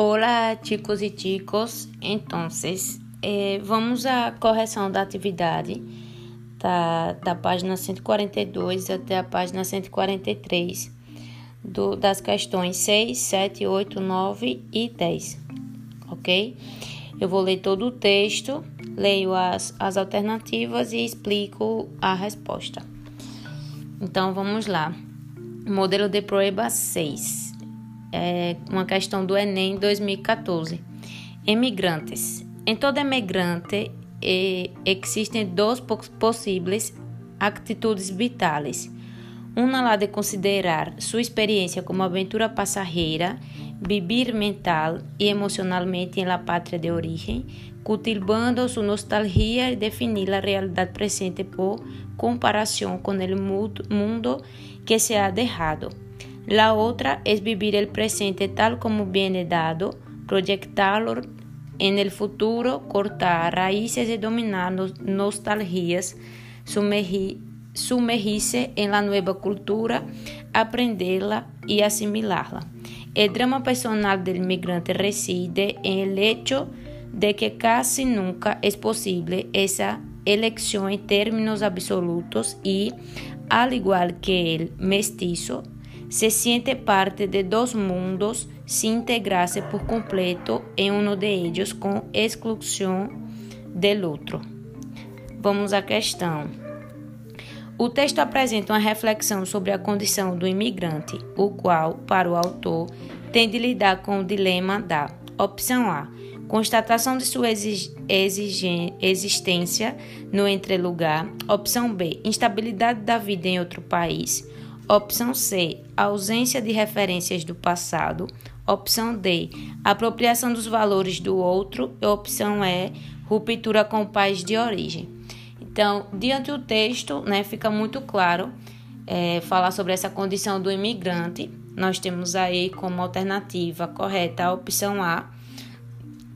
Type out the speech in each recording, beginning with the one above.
Olá, chicos e chicos. Então, eh, vamos à correção da atividade da, da página 142 até a página 143 do, das questões 6, 7, 8, 9 e 10. Ok? Eu vou ler todo o texto, leio as, as alternativas e explico a resposta. Então, vamos lá. Modelo de prova 6 é uma questão do Enem 2014. Emigrantes. Em todo emigrante existem duas possíveis atitudes vitais. Uma lá de considerar sua experiência como aventura passageira, vivir mental e emocionalmente em la pátria de origem, cultivando sua nostalgia e definir a realidade presente por comparação com o mundo que se ha dejado. La otra es vivir el presente tal como viene dado, proyectarlo en el futuro, cortar raíces y dominar nostalgias, sumergirse en la nueva cultura, aprenderla y asimilarla. El drama personal del migrante reside en el hecho de que casi nunca es posible esa elección en términos absolutos y, al igual que el mestizo, se siente parte de dos mundos se integrarse por completo em um de ellos com exclusão do outro. Vamos à questão. O texto apresenta uma reflexão sobre a condição do imigrante, o qual, para o autor, tem de lidar com o dilema da opção A, constatação de sua existência no entrelugar, opção B, instabilidade da vida em outro país, Opção C, ausência de referências do passado. Opção D, apropriação dos valores do outro. E opção E, ruptura com o país de origem. Então, diante do texto, né, fica muito claro é, falar sobre essa condição do imigrante. Nós temos aí como alternativa correta a opção A,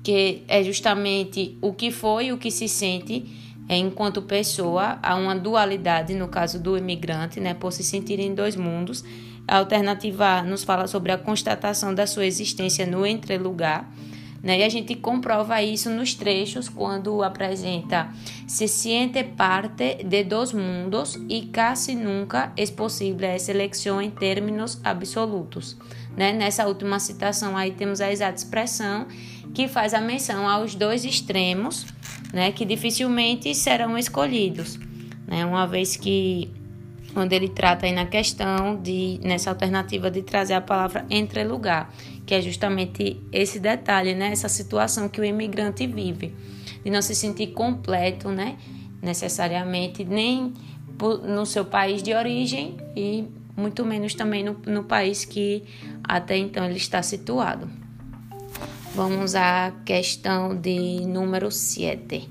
que é justamente o que foi e o que se sente é, enquanto pessoa, há uma dualidade no caso do imigrante, né, por se sentir em dois mundos. A alternativa A nos fala sobre a constatação da sua existência no entrelugar, né, e a gente comprova isso nos trechos quando apresenta se siente parte de dois mundos e quase nunca é possível essa eleição em termos absolutos. Né? Nessa última citação aí temos a exata expressão que faz a menção aos dois extremos né, que dificilmente serão escolhidos, né, uma vez que quando ele trata aí na questão de nessa alternativa de trazer a palavra entre lugar, que é justamente esse detalhe, né, essa situação que o imigrante vive, de não se sentir completo, né, necessariamente nem no seu país de origem e muito menos também no, no país que até então ele está situado. Vamos à questão de número 7.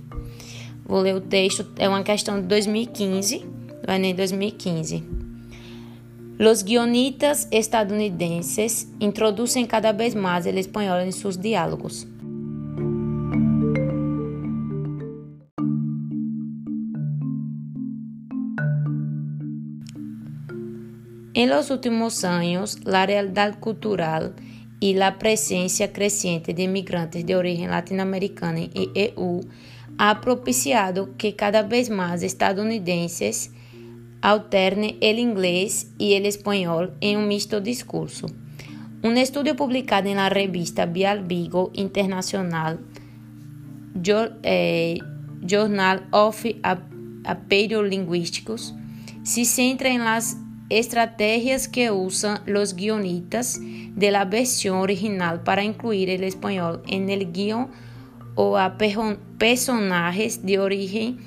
Vou ler o texto, é uma questão de 2015, do Enem 2015. Los guionistas estadunidenses introduzem cada vez mais o espanhol em seus diálogos. En los últimos años, la realidad cultural y la presencia creciente de inmigrantes de origen latinoamericana y EU ha propiciado que cada vez más estadounidenses alternen el inglés y el español en un mixto discurso. Un estudio publicado en la revista Bial Vigo Internacional eh, Journal of Appeal Linguísticos se centra en las estrategias que usan los guionistas de la versión original para incluir el español en el guión o a personajes de origen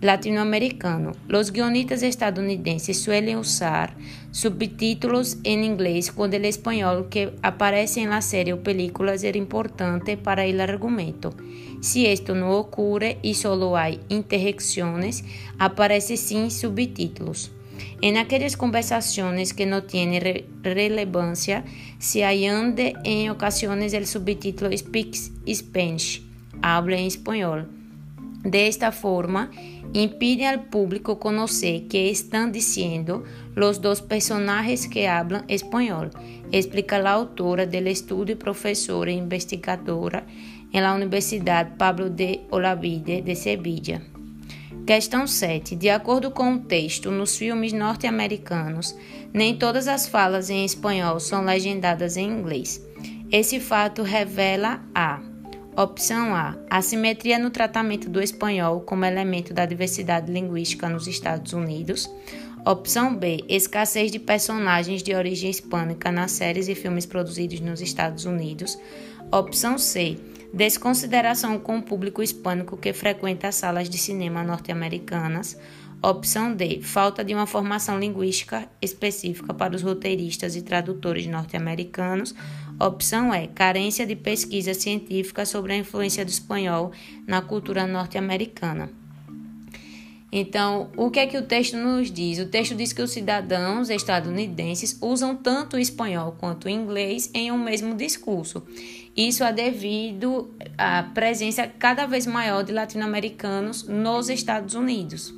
latinoamericano. Los guionistas estadounidenses suelen usar subtítulos en inglés cuando el español que aparece en la serie o películas es importante para el argumento. Si esto no ocurre y solo hay interjecciones, aparece sin subtítulos. En aquellas conversaciones que no tienen re relevancia, se añade en ocasiones el subtítulo Speaks Spanish, habla en español. Desta forma, impide al público conocer que están diciendo los dos personajes que hablan español, explica la autora del estudio, profesora e investigadora en la Universidad Pablo de Olavide de Sevilla. Questão 7. De acordo com o texto, nos filmes norte-americanos, nem todas as falas em espanhol são legendadas em inglês. Esse fato revela a Opção A: assimetria no tratamento do espanhol como elemento da diversidade linguística nos Estados Unidos. Opção B: escassez de personagens de origem hispânica nas séries e filmes produzidos nos Estados Unidos. Opção C: desconsideração com o público hispânico que frequenta as salas de cinema norte-americanas. Opção D. Falta de uma formação linguística específica para os roteiristas e tradutores norte-americanos. Opção E. Carência de pesquisa científica sobre a influência do espanhol na cultura norte-americana. Então, o que é que o texto nos diz? O texto diz que os cidadãos estadunidenses usam tanto o espanhol quanto o inglês em um mesmo discurso. Isso é devido à presença cada vez maior de latino-americanos nos Estados Unidos.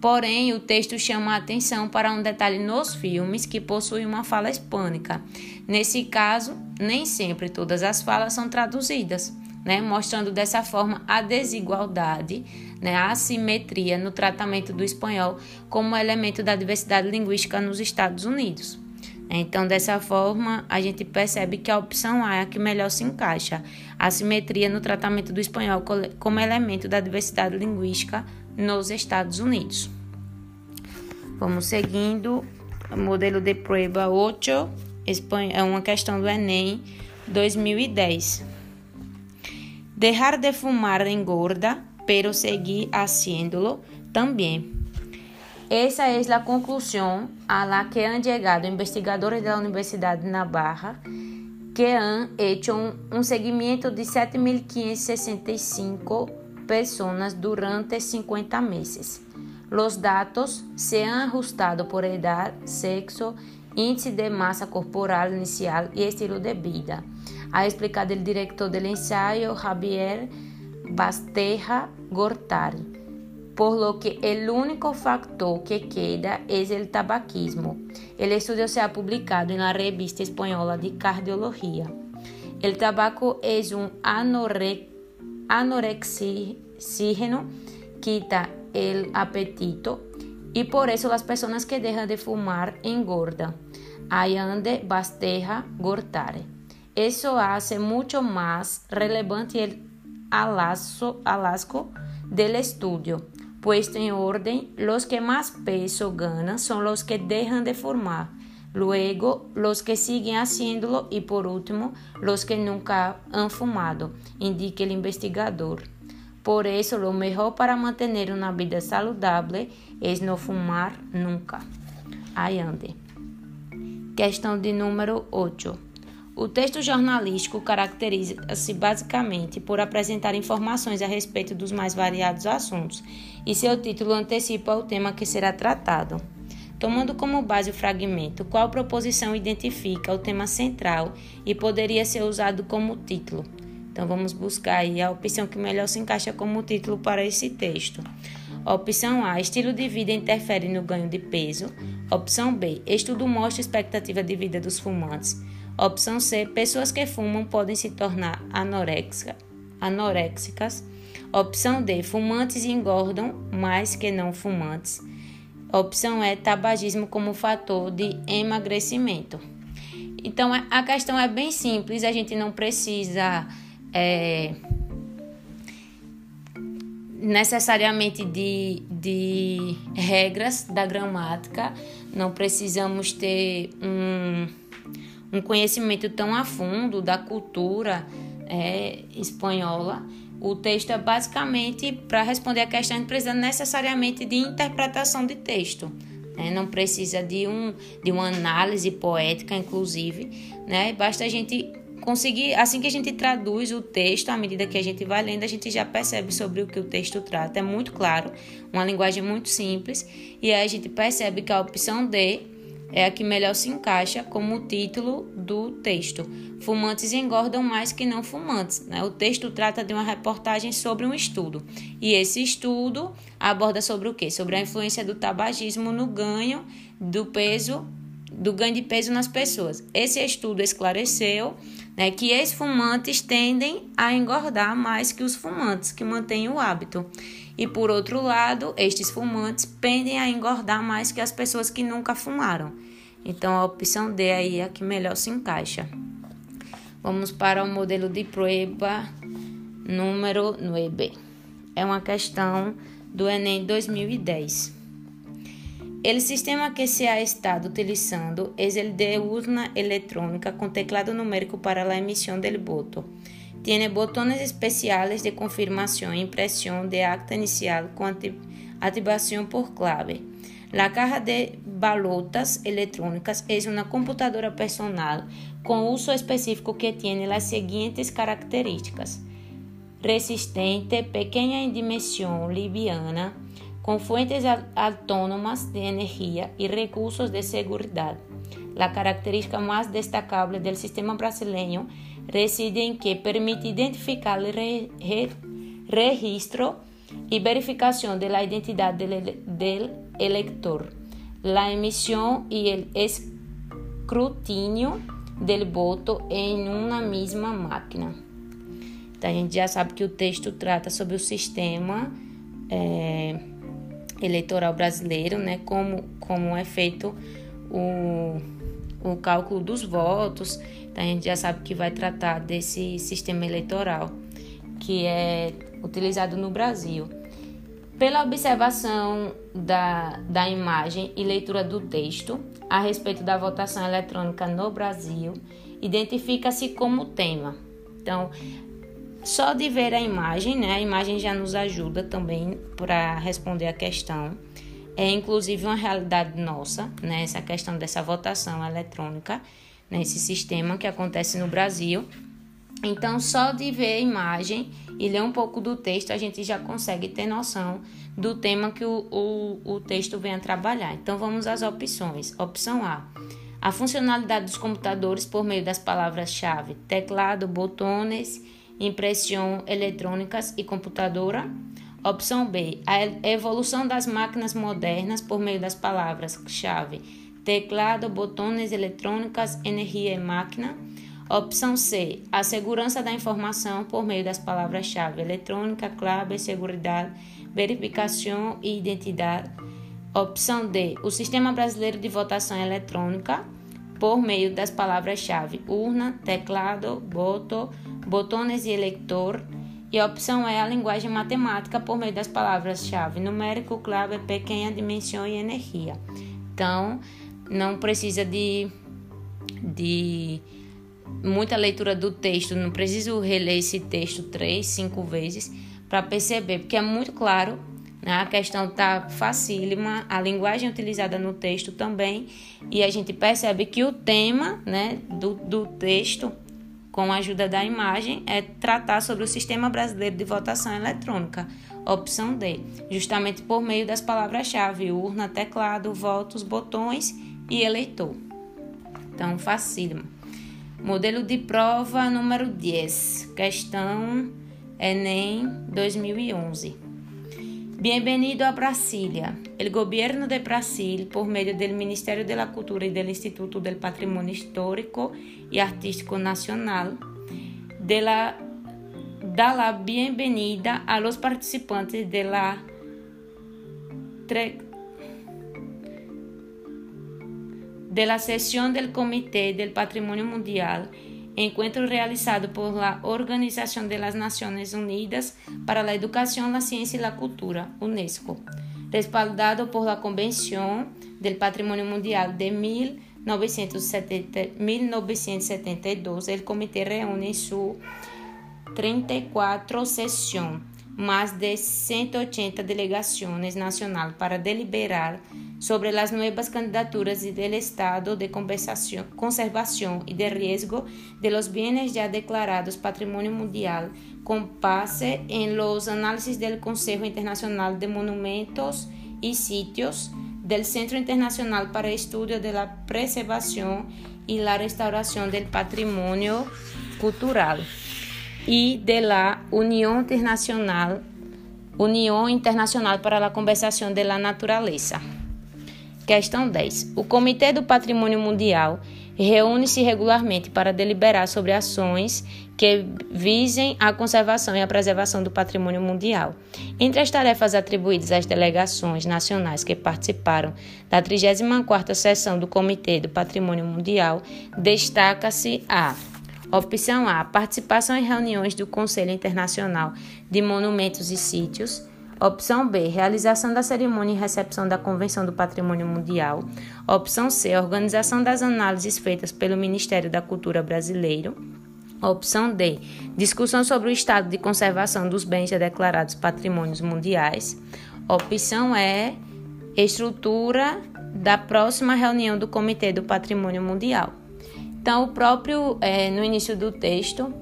Porém, o texto chama a atenção para um detalhe nos filmes que possuem uma fala hispânica. Nesse caso, nem sempre todas as falas são traduzidas, né? mostrando dessa forma a desigualdade, né? a assimetria no tratamento do espanhol como elemento da diversidade linguística nos Estados Unidos. Então, dessa forma, a gente percebe que a opção A é a que melhor se encaixa. A simetria no tratamento do espanhol como elemento da diversidade linguística nos Estados Unidos. Vamos seguindo. Modelo de prueba 8 é uma questão do Enem 2010. Dejar de fumar engorda, pero seguir haciéndolo também. Esa es la conclusión a la que han llegado investigadores de la Universidad de Navarra que han hecho un, un seguimiento de 7.565 personas durante 50 meses. Los datos se han ajustado por edad, sexo, índice de masa corporal inicial y estilo de vida. Ha explicado el director del ensayo Javier Basteja Gortari. por lo que el único factor que queda es el tabaquismo. El estudio se ha publicado en la revista española de cardiología. El tabaco es un anore anorexígeno, quita el apetito y por eso las personas que dejan de fumar engordan. Ayande Basteja Gortare. Eso hace mucho más relevante el alasco del estudio Puesto en orden, los que más peso ganan son los que dejan de formar, luego los que siguen haciéndolo y por último los que nunca han fumado, indica el investigador. Por eso lo mejor para mantener una vida saludable es no fumar nunca. Aí ande. Questão de número 8. O texto jornalístico caracteriza-se basicamente por apresentar informações a respeito dos mais variados assuntos, e seu título antecipa o tema que será tratado. Tomando como base o fragmento, qual proposição identifica o tema central e poderia ser usado como título? Então vamos buscar aí a opção que melhor se encaixa como título para esse texto. Opção A: estilo de vida interfere no ganho de peso. Opção B: estudo mostra expectativa de vida dos fumantes. Opção C: pessoas que fumam podem se tornar anoréxicas. Opção D: fumantes engordam mais que não fumantes. Opção E: tabagismo como fator de emagrecimento. Então a questão é bem simples, a gente não precisa é, necessariamente de, de regras da gramática, não precisamos ter um um conhecimento tão a fundo da cultura é, espanhola. O texto é basicamente para responder a questão, não precisa necessariamente de interpretação de texto. Né? Não precisa de, um, de uma análise poética, inclusive. Né? Basta a gente conseguir, assim que a gente traduz o texto, à medida que a gente vai lendo, a gente já percebe sobre o que o texto trata. É muito claro, uma linguagem muito simples, e aí a gente percebe que a opção D é a que melhor se encaixa como título do texto. Fumantes engordam mais que não fumantes. Né? O texto trata de uma reportagem sobre um estudo. E esse estudo aborda sobre o quê? Sobre a influência do tabagismo no ganho do peso, do ganho de peso nas pessoas. Esse estudo esclareceu né, que ex-fumantes tendem a engordar mais que os fumantes que mantêm o hábito. E por outro lado, estes fumantes pendem a engordar mais que as pessoas que nunca fumaram. Então a opção D aí é a que melhor se encaixa. Vamos para o modelo de prueba número 9. É uma questão do Enem 2010. O sistema que se ha estado utilizando é o de urna eletrônica com teclado numérico para a emissão del voto. Tiene botones especiales de confirmación e impresión de acta inicial con activación por clave. La caja de balotas electrónicas es una computadora personal con uso específico que tiene las siguientes características. Resistente, pequeña en dimensión, liviana, con fuentes autónomas de energía y recursos de seguridad. La característica más destacable del sistema brasileño reside em que permite identificar o re, re, registro e verificação da identidade do eleitor, a emissão e o escrutínio do voto em uma mesma máquina. Então, a gente já sabe que o texto trata sobre o sistema é, eleitoral brasileiro, né, como, como é feito o, o cálculo dos votos, então, a gente já sabe que vai tratar desse sistema eleitoral que é utilizado no Brasil. Pela observação da, da imagem e leitura do texto a respeito da votação eletrônica no Brasil, identifica-se como tema. Então, só de ver a imagem, né? A imagem já nos ajuda também para responder a questão. É inclusive uma realidade nossa, né? Essa questão dessa votação eletrônica nesse sistema que acontece no Brasil. Então, só de ver a imagem e ler um pouco do texto, a gente já consegue ter noção do tema que o, o, o texto vem a trabalhar. Então, vamos às opções. Opção A: a funcionalidade dos computadores por meio das palavras-chave teclado, botões, impressão eletrônicas e computadora. Opção B: a evolução das máquinas modernas por meio das palavras-chave teclado, botões eletrônicas, energia e máquina. Opção C, a segurança da informação por meio das palavras-chave eletrônica, clave, segurança, verificação e identidade. Opção D, o sistema brasileiro de votação eletrônica por meio das palavras-chave urna, teclado, voto, botões e eleitor. E a opção E, a linguagem matemática por meio das palavras-chave numérico, clave, pequena dimensão e energia. Então, não precisa de, de muita leitura do texto, não preciso reler esse texto três, cinco vezes para perceber, porque é muito claro, né? a questão está facílima, a linguagem utilizada no texto também, e a gente percebe que o tema né, do, do texto, com a ajuda da imagem, é tratar sobre o Sistema Brasileiro de Votação Eletrônica, opção D, justamente por meio das palavras-chave urna, teclado, votos, botões e eleitor. Então, facílimo. Modelo de prova número 10, questão Enem 2011. Bienvenido a Brasília. O governo de Brasil, por meio do Ministério da Cultura e do Instituto do Patrimônio Histórico e Artístico Nacional, de la, da la bienvenida a los participantes de la de la sesión del Comité del Patrimonio Mundial, encuentro realizado por la Organización de Naciones Unidas para la Educación, la Ciencia y la Cultura, UNESCO, respaldado por la Convención del Patrimonio Mundial de 1970, 1972, el comité reúne en su 34 sesión más de 180 delegaciones nacionales para deliberar sobre las nuevas candidaturas del estado de conservación y de riesgo de los bienes ya declarados Patrimonio Mundial con base en los análisis del Consejo Internacional de Monumentos y Sitios del Centro Internacional para Estudio de la Preservación y la Restauración del Patrimonio Cultural y de la Unión Internacional, União Internacional para a Conservação da Natureza. Questão 10. O Comitê do Patrimônio Mundial reúne-se regularmente para deliberar sobre ações que visem a conservação e a preservação do patrimônio mundial. Entre as tarefas atribuídas às delegações nacionais que participaram da 34ª sessão do Comitê do Patrimônio Mundial, destaca-se a Opção A: participação em reuniões do Conselho Internacional de Monumentos e Sítios. Opção B: realização da cerimônia e recepção da Convenção do Patrimônio Mundial. Opção C: organização das análises feitas pelo Ministério da Cultura Brasileiro. Opção D: discussão sobre o estado de conservação dos bens já declarados patrimônios mundiais. Opção E: estrutura da próxima reunião do Comitê do Patrimônio Mundial. Então, o próprio, é, no início do texto,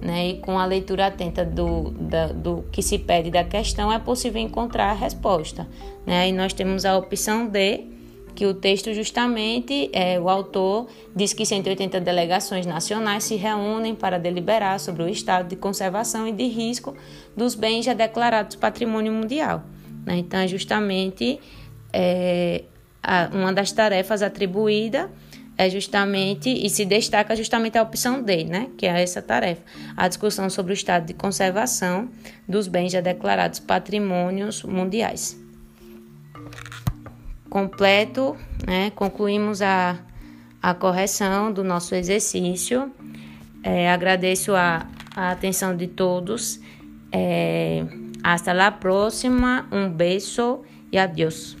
né, e com a leitura atenta do, da, do que se pede da questão, é possível encontrar a resposta. Né? Aí nós temos a opção D, que o texto justamente, é, o autor diz que 180 delegações nacionais se reúnem para deliberar sobre o estado de conservação e de risco dos bens já declarados patrimônio mundial. Né? Então, é justamente é, a, uma das tarefas atribuída é justamente e se destaca justamente a opção D, né, que é essa tarefa, a discussão sobre o estado de conservação dos bens já declarados patrimônios mundiais. Completo, né, concluímos a, a correção do nosso exercício. É, agradeço a, a atenção de todos. É, hasta la próxima. Um beijo e adiós.